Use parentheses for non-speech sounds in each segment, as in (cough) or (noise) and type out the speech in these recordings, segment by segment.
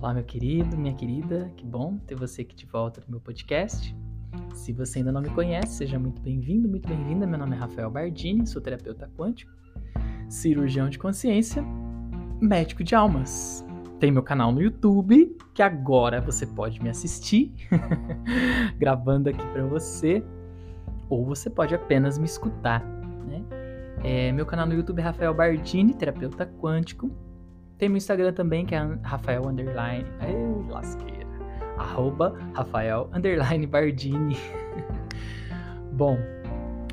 Olá, meu querido, minha querida, que bom ter você aqui de volta no meu podcast. Se você ainda não me conhece, seja muito bem-vindo, muito bem-vinda. Meu nome é Rafael Bardini, sou terapeuta quântico, cirurgião de consciência, médico de almas. Tem meu canal no YouTube, que agora você pode me assistir, (laughs) gravando aqui para você, ou você pode apenas me escutar, né? É, meu canal no YouTube é Rafael Bardini, terapeuta quântico. Tem meu Instagram também, que é Rafael Underline. Ai, lasqueira. Arroba Rafael Underline Bardini. (laughs) Bom,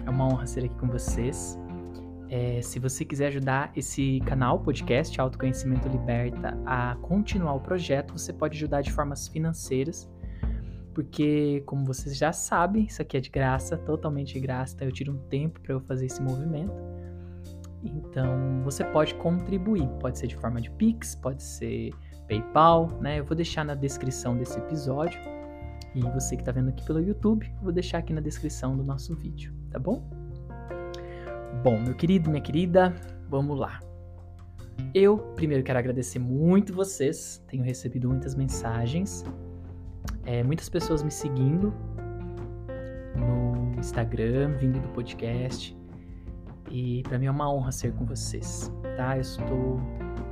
é uma honra ser aqui com vocês. É, se você quiser ajudar esse canal, podcast Autoconhecimento Liberta, a continuar o projeto, você pode ajudar de formas financeiras, porque, como vocês já sabem, isso aqui é de graça, totalmente de graça, então eu tiro um tempo para eu fazer esse movimento. Então, você pode contribuir, pode ser de forma de Pix, pode ser PayPal, né? Eu vou deixar na descrição desse episódio. E você que está vendo aqui pelo YouTube, eu vou deixar aqui na descrição do nosso vídeo, tá bom? Bom, meu querido, minha querida, vamos lá. Eu primeiro quero agradecer muito vocês, tenho recebido muitas mensagens, é, muitas pessoas me seguindo no Instagram, vindo do podcast. E para mim é uma honra ser com vocês, tá? Eu estou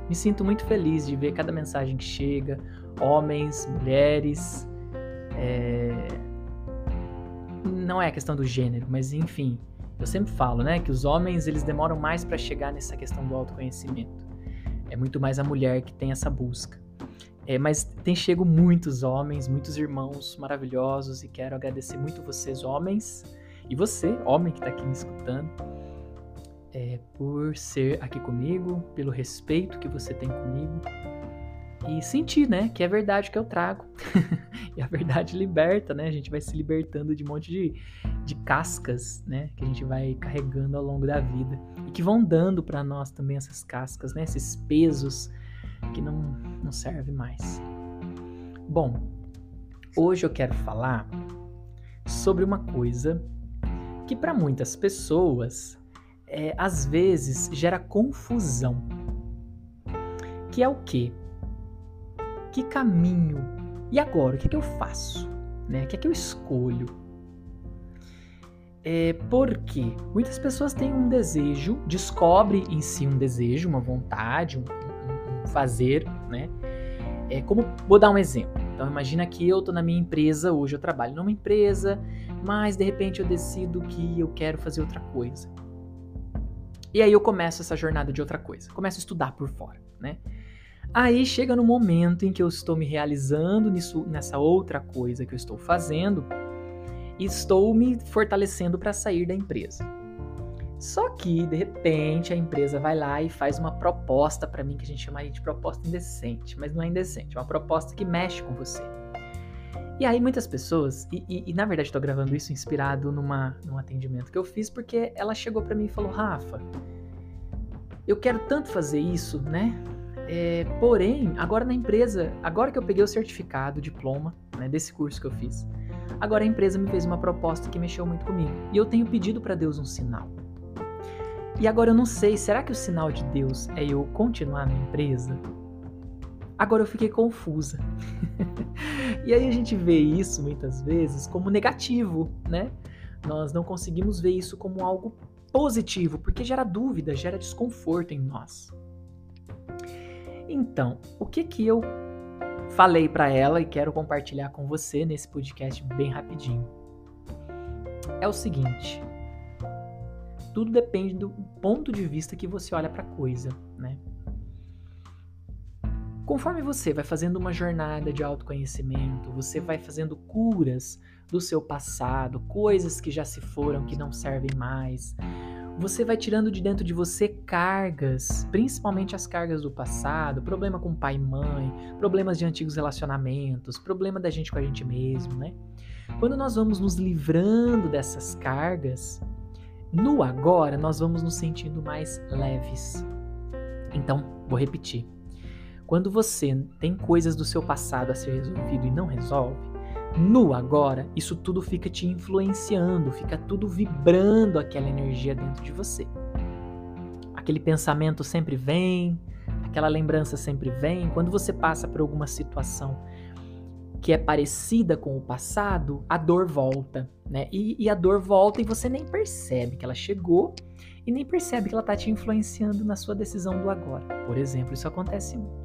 me sinto muito feliz de ver cada mensagem que chega, homens, mulheres, é... não é a questão do gênero, mas enfim, eu sempre falo, né, que os homens eles demoram mais para chegar nessa questão do autoconhecimento. É muito mais a mulher que tem essa busca. É, mas tem chego muitos homens, muitos irmãos maravilhosos e quero agradecer muito vocês, homens, e você, homem que está aqui me escutando é, por ser aqui comigo, pelo respeito que você tem comigo e sentir, né, que é verdade que eu trago. (laughs) e a verdade liberta, né? A gente vai se libertando de um monte de, de cascas, né, que a gente vai carregando ao longo da vida e que vão dando para nós também essas cascas, né, esses pesos que não, não servem mais. Bom, hoje eu quero falar sobre uma coisa que para muitas pessoas é, às vezes gera confusão. Que é o quê? Que caminho? E agora? O que, é que eu faço? Né? O que é que eu escolho? É porque muitas pessoas têm um desejo, descobre em si um desejo, uma vontade, um, um, fazer, né? É como vou dar um exemplo. Então imagina que eu tô na minha empresa hoje, eu trabalho numa empresa, mas de repente eu decido que eu quero fazer outra coisa. E aí eu começo essa jornada de outra coisa, começo a estudar por fora, né? Aí chega no momento em que eu estou me realizando nisso, nessa outra coisa que eu estou fazendo e estou me fortalecendo para sair da empresa. Só que, de repente, a empresa vai lá e faz uma proposta para mim que a gente chamaria de proposta indecente, mas não é indecente, é uma proposta que mexe com você. E aí muitas pessoas, e, e, e na verdade estou gravando isso inspirado numa, num atendimento que eu fiz, porque ela chegou para mim e falou, Rafa, eu quero tanto fazer isso, né? É, porém, agora na empresa, agora que eu peguei o certificado, o diploma, né, desse curso que eu fiz, agora a empresa me fez uma proposta que mexeu muito comigo. E eu tenho pedido para Deus um sinal. E agora eu não sei, será que o sinal de Deus é eu continuar na empresa? Agora eu fiquei confusa. (laughs) e aí a gente vê isso muitas vezes como negativo, né? Nós não conseguimos ver isso como algo positivo, porque gera dúvida, gera desconforto em nós. Então, o que que eu falei para ela e quero compartilhar com você nesse podcast bem rapidinho? É o seguinte, tudo depende do ponto de vista que você olha para a coisa, né? Conforme você vai fazendo uma jornada de autoconhecimento, você vai fazendo curas do seu passado, coisas que já se foram, que não servem mais. Você vai tirando de dentro de você cargas, principalmente as cargas do passado, problema com pai e mãe, problemas de antigos relacionamentos, problema da gente com a gente mesmo, né? Quando nós vamos nos livrando dessas cargas, no agora nós vamos nos sentindo mais leves. Então, vou repetir. Quando você tem coisas do seu passado a ser resolvido e não resolve, no agora, isso tudo fica te influenciando, fica tudo vibrando aquela energia dentro de você. Aquele pensamento sempre vem, aquela lembrança sempre vem. Quando você passa por alguma situação que é parecida com o passado, a dor volta, né? E, e, a dor volta e você nem percebe que ela chegou e nem percebe que ela tá te influenciando na sua decisão do agora. Por exemplo, isso acontece muito.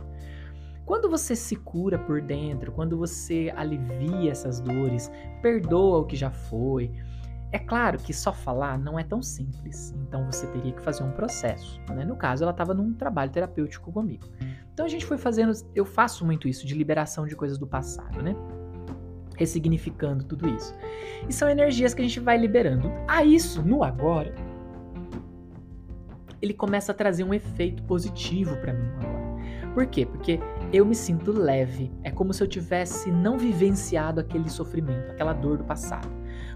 Quando você se cura por dentro, quando você alivia essas dores, perdoa o que já foi, é claro que só falar não é tão simples, então você teria que fazer um processo. Né? No caso, ela estava num trabalho terapêutico comigo. Então a gente foi fazendo, eu faço muito isso de liberação de coisas do passado, né? Ressignificando tudo isso. E são energias que a gente vai liberando. A isso, no agora, ele começa a trazer um efeito positivo para mim agora. Por quê? Porque eu me sinto leve. É como se eu tivesse não vivenciado aquele sofrimento, aquela dor do passado.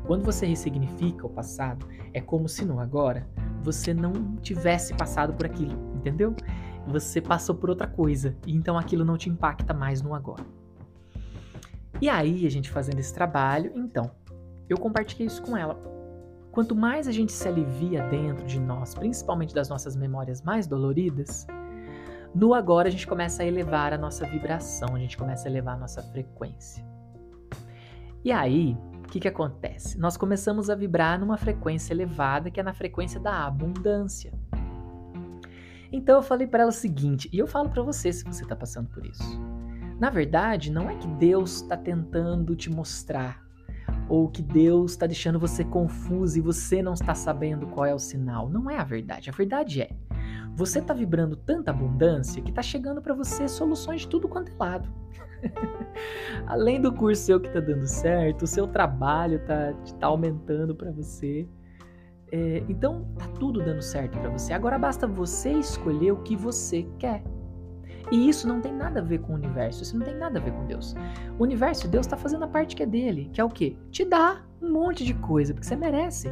Quando você ressignifica o passado, é como se no agora você não tivesse passado por aquilo, entendeu? Você passou por outra coisa, e então aquilo não te impacta mais no agora. E aí, a gente fazendo esse trabalho, então, eu compartilhei isso com ela. Quanto mais a gente se alivia dentro de nós, principalmente das nossas memórias mais doloridas, no agora a gente começa a elevar a nossa vibração, a gente começa a elevar a nossa frequência. E aí, que, que acontece? Nós começamos a vibrar numa frequência elevada, que é na frequência da abundância. Então eu falei para ela o seguinte, e eu falo para você se você está passando por isso. Na verdade, não é que Deus está tentando te mostrar, ou que Deus está deixando você confuso e você não está sabendo qual é o sinal. Não é a verdade. A verdade é, você está vibrando tanta abundância que está chegando para você soluções de tudo quanto é lado. (laughs) Além do curso seu que tá dando certo, o seu trabalho tá, tá aumentando para você. É, então tá tudo dando certo para você. Agora basta você escolher o que você quer. E isso não tem nada a ver com o universo, isso não tem nada a ver com Deus. O universo, Deus está fazendo a parte que é dele, que é o quê? Te dá um monte de coisa, porque você merece.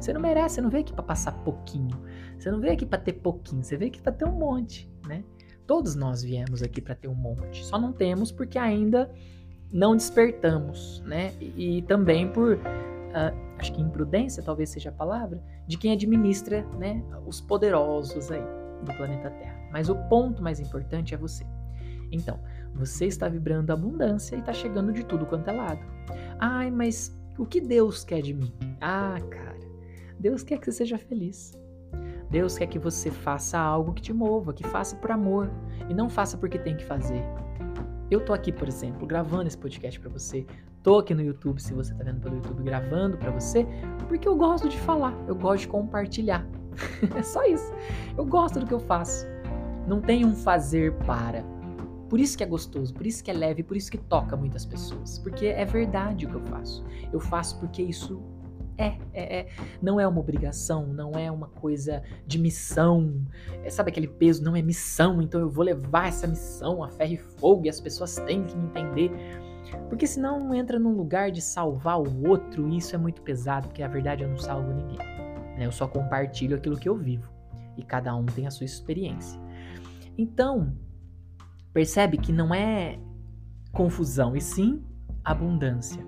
Você não merece, você não veio aqui para passar pouquinho. Você não veio aqui para ter pouquinho, você veio aqui para ter um monte, né? Todos nós viemos aqui para ter um monte, só não temos porque ainda não despertamos, né? E, e também por, uh, acho que imprudência talvez seja a palavra, de quem administra, né, os poderosos aí do planeta Terra. Mas o ponto mais importante é você. Então, você está vibrando abundância e está chegando de tudo quanto é lado. Ai, mas o que Deus quer de mim? Ah, cara, Deus quer que você seja feliz. Deus quer que você faça algo que te mova, que faça por amor e não faça porque tem que fazer. Eu tô aqui, por exemplo, gravando esse podcast para você. Tô aqui no YouTube, se você tá vendo pelo YouTube, gravando para você, porque eu gosto de falar, eu gosto de compartilhar. (laughs) é só isso. Eu gosto do que eu faço. Não tem um fazer para. Por isso que é gostoso, por isso que é leve, por isso que toca muitas pessoas. Porque é verdade o que eu faço. Eu faço porque isso é, é, é, não é uma obrigação, não é uma coisa de missão. É, sabe aquele peso? Não é missão, então eu vou levar essa missão a ferro e fogo e as pessoas têm que me entender. Porque senão entra num lugar de salvar o outro e isso é muito pesado, porque a verdade eu não salvo ninguém. Né? Eu só compartilho aquilo que eu vivo e cada um tem a sua experiência. Então, percebe que não é confusão, e sim abundância.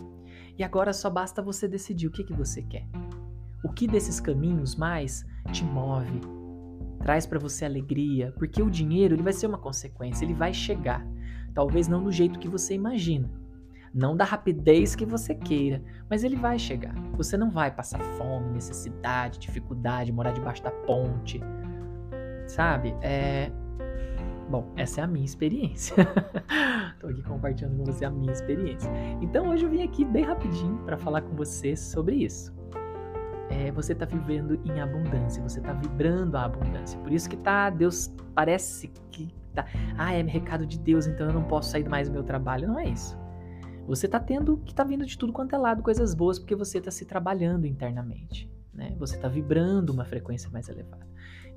E agora só basta você decidir o que, que você quer. O que desses caminhos mais te move, traz para você alegria, porque o dinheiro ele vai ser uma consequência, ele vai chegar, talvez não do jeito que você imagina, não da rapidez que você queira, mas ele vai chegar. Você não vai passar fome, necessidade, dificuldade, morar debaixo da ponte, sabe? É, Bom, essa é a minha experiência. (laughs) Tô aqui compartilhando com você a minha experiência. Então hoje eu vim aqui bem rapidinho para falar com você sobre isso. É, você tá vivendo em abundância, você tá vibrando a abundância. Por isso que tá, Deus parece que tá, ah, é recado de Deus, então eu não posso sair mais do meu trabalho. Não é isso. Você tá tendo que tá vindo de tudo quanto é lado coisas boas porque você tá se trabalhando internamente, né? Você tá vibrando uma frequência mais elevada.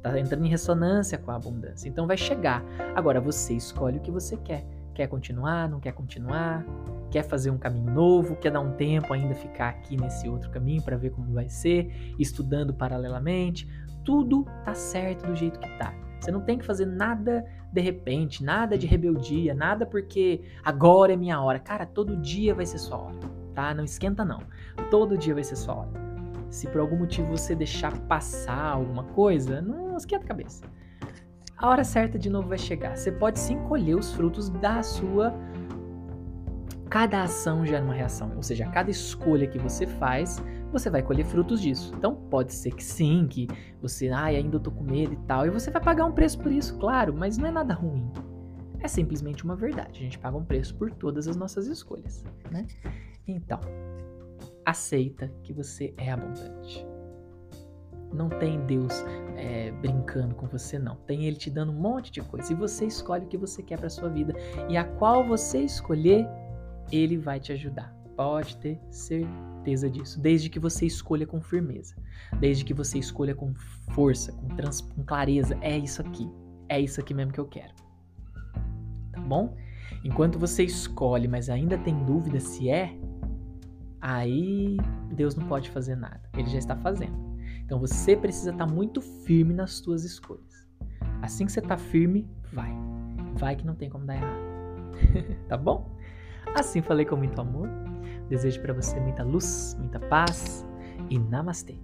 Está entrando em ressonância com a abundância. Então vai chegar. Agora você escolhe o que você quer. Quer continuar? Não quer continuar? Quer fazer um caminho novo? Quer dar um tempo ainda ficar aqui nesse outro caminho para ver como vai ser? Estudando paralelamente? Tudo tá certo do jeito que tá. Você não tem que fazer nada de repente, nada de rebeldia, nada porque agora é minha hora. Cara, todo dia vai ser sua hora, tá? Não esquenta não. Todo dia vai ser sua hora. Se por algum motivo você deixar passar alguma coisa, não esquenta a cabeça. a hora certa de novo vai chegar. Você pode sim colher os frutos da sua. Cada ação gera uma reação, ou seja, cada escolha que você faz, você vai colher frutos disso. Então pode ser que sim, que você, ai, ainda eu tô com medo e tal, e você vai pagar um preço por isso, claro, mas não é nada ruim. É simplesmente uma verdade. A gente paga um preço por todas as nossas escolhas, né? Então, aceita que você é abundante. Não tem Deus é, brincando com você, não. Tem Ele te dando um monte de coisa. E você escolhe o que você quer para sua vida. E a qual você escolher, Ele vai te ajudar. Pode ter certeza disso. Desde que você escolha com firmeza. Desde que você escolha com força, com, trans, com clareza. É isso aqui. É isso aqui mesmo que eu quero. Tá bom? Enquanto você escolhe, mas ainda tem dúvida se é, aí Deus não pode fazer nada. Ele já está fazendo. Então você precisa estar muito firme nas suas escolhas. Assim que você está firme, vai. Vai que não tem como dar errado. (laughs) tá bom? Assim falei com muito amor. Desejo para você muita luz, muita paz e namastê.